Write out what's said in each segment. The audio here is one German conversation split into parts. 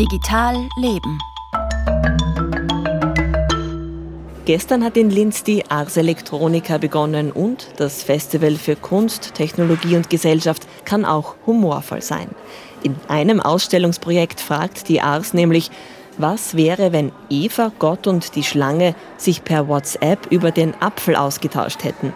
Digital Leben. Gestern hat in Linz die Ars Electronica begonnen und das Festival für Kunst, Technologie und Gesellschaft kann auch humorvoll sein. In einem Ausstellungsprojekt fragt die Ars nämlich, was wäre, wenn Eva, Gott und die Schlange sich per WhatsApp über den Apfel ausgetauscht hätten?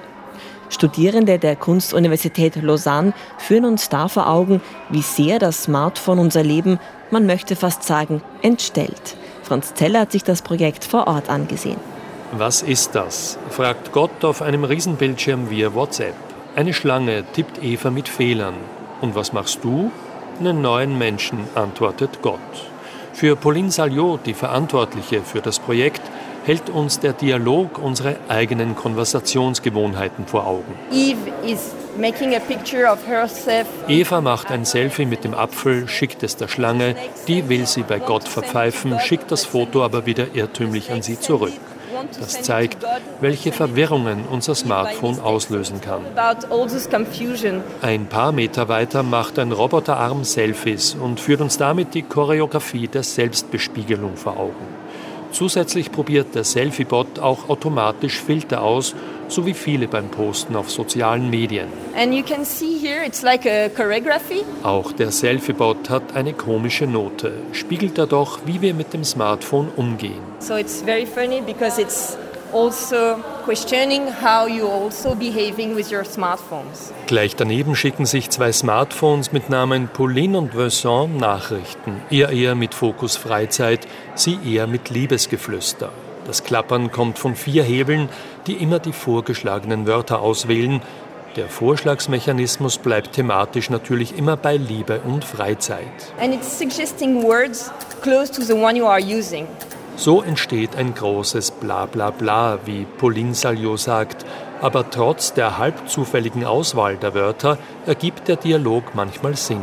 Studierende der Kunstuniversität Lausanne führen uns da vor Augen, wie sehr das Smartphone unser Leben, man möchte fast sagen, entstellt. Franz Zeller hat sich das Projekt vor Ort angesehen. Was ist das? fragt Gott auf einem Riesenbildschirm via WhatsApp. Eine Schlange tippt Eva mit Fehlern. Und was machst du? Einen neuen Menschen, antwortet Gott. Für Pauline Saliot, die Verantwortliche für das Projekt, hält uns der Dialog unsere eigenen Konversationsgewohnheiten vor Augen. Eva macht ein Selfie mit dem Apfel, schickt es der Schlange, die will sie bei Gott verpfeifen, schickt das Foto aber wieder irrtümlich an sie zurück. Das zeigt, welche Verwirrungen unser Smartphone auslösen kann. Ein paar Meter weiter macht ein Roboterarm Selfies und führt uns damit die Choreografie der Selbstbespiegelung vor Augen. Zusätzlich probiert der Selfie-Bot auch automatisch Filter aus, so wie viele beim Posten auf sozialen Medien. Like auch der Selfie-Bot hat eine komische Note, spiegelt er doch, wie wir mit dem Smartphone umgehen. So it's very funny because it's also questioning how you also behaving with your smartphones. Gleich daneben schicken sich zwei Smartphones mit Namen Pauline und Vincent Nachrichten. Er eher mit Fokus Freizeit, sie eher mit Liebesgeflüster. Das Klappern kommt von vier Hebeln, die immer die vorgeschlagenen Wörter auswählen. Der Vorschlagsmechanismus bleibt thematisch natürlich immer bei Liebe und Freizeit. And it's suggesting words close to the one you are using. So entsteht ein großes Blablabla, wie Pauline Saliot sagt, aber trotz der halb zufälligen Auswahl der Wörter ergibt der Dialog manchmal Sinn.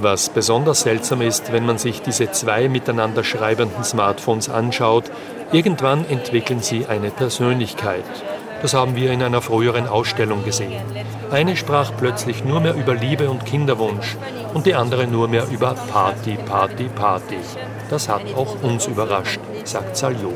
Was besonders seltsam ist, wenn man sich diese zwei miteinander schreibenden Smartphones anschaut, irgendwann entwickeln sie eine Persönlichkeit. Das haben wir in einer früheren Ausstellung gesehen. Eine sprach plötzlich nur mehr über Liebe und Kinderwunsch und die andere nur mehr über Party, Party, Party. Das hat auch uns überrascht, sagt Salio.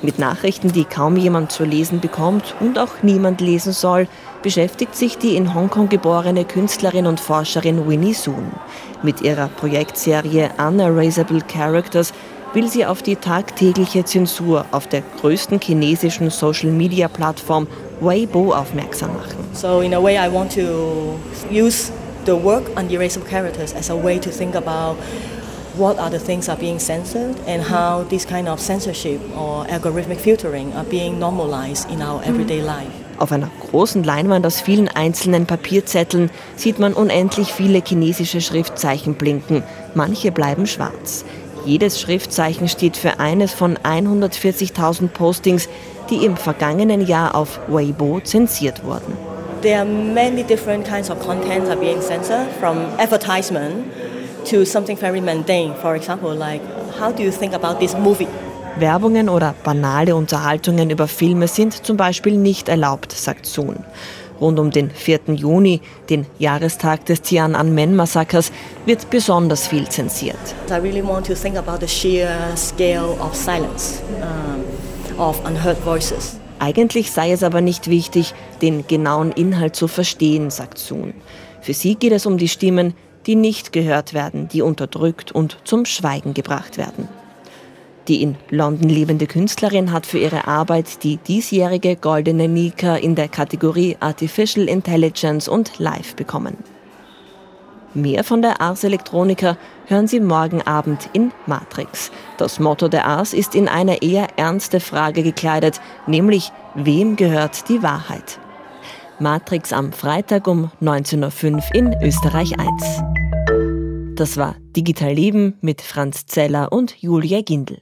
Mit Nachrichten, die kaum jemand zu lesen bekommt und auch niemand lesen soll, beschäftigt sich die in Hongkong geborene Künstlerin und Forscherin Winnie Soon. Mit ihrer Projektserie Unerasable Characters will sie auf die tagtägliche Zensur auf der größten chinesischen Social-Media-Plattform Weibo aufmerksam machen. So in a way I want to use the work Unerasable Characters as a way to think about what are the things are being censored and how this kind of censorship or algorithmic filtering are being normalized in our everyday life. Auf einer großen Leinwand aus vielen einzelnen Papierzetteln sieht man unendlich viele chinesische Schriftzeichen blinken. Manche bleiben schwarz. Jedes Schriftzeichen steht für eines von 140.000 Postings, die im vergangenen Jahr auf Weibo zensiert wurden. There are many different kinds of contents are being censored, from advertisement to something very mundane. For example, like how do you think about this movie? Werbungen oder banale Unterhaltungen über Filme sind zum Beispiel nicht erlaubt, sagt Sohn. Rund um den 4. Juni, den Jahrestag des Tiananmen-Massakers, wird besonders viel zensiert. I really want to think about the sheer scale of silence, um, of unheard voices. Eigentlich sei es aber nicht wichtig, den genauen Inhalt zu verstehen, sagt Sohn. Für sie geht es um die Stimmen, die nicht gehört werden, die unterdrückt und zum Schweigen gebracht werden. Die in London lebende Künstlerin hat für ihre Arbeit die diesjährige Goldene Nika in der Kategorie Artificial Intelligence und Live bekommen. Mehr von der Ars Electronica hören Sie morgen Abend in Matrix. Das Motto der Ars ist in eine eher ernste Frage gekleidet, nämlich wem gehört die Wahrheit? Matrix am Freitag um 19.05 Uhr in Österreich 1. Das war Digital Leben mit Franz Zeller und Julia Gindel.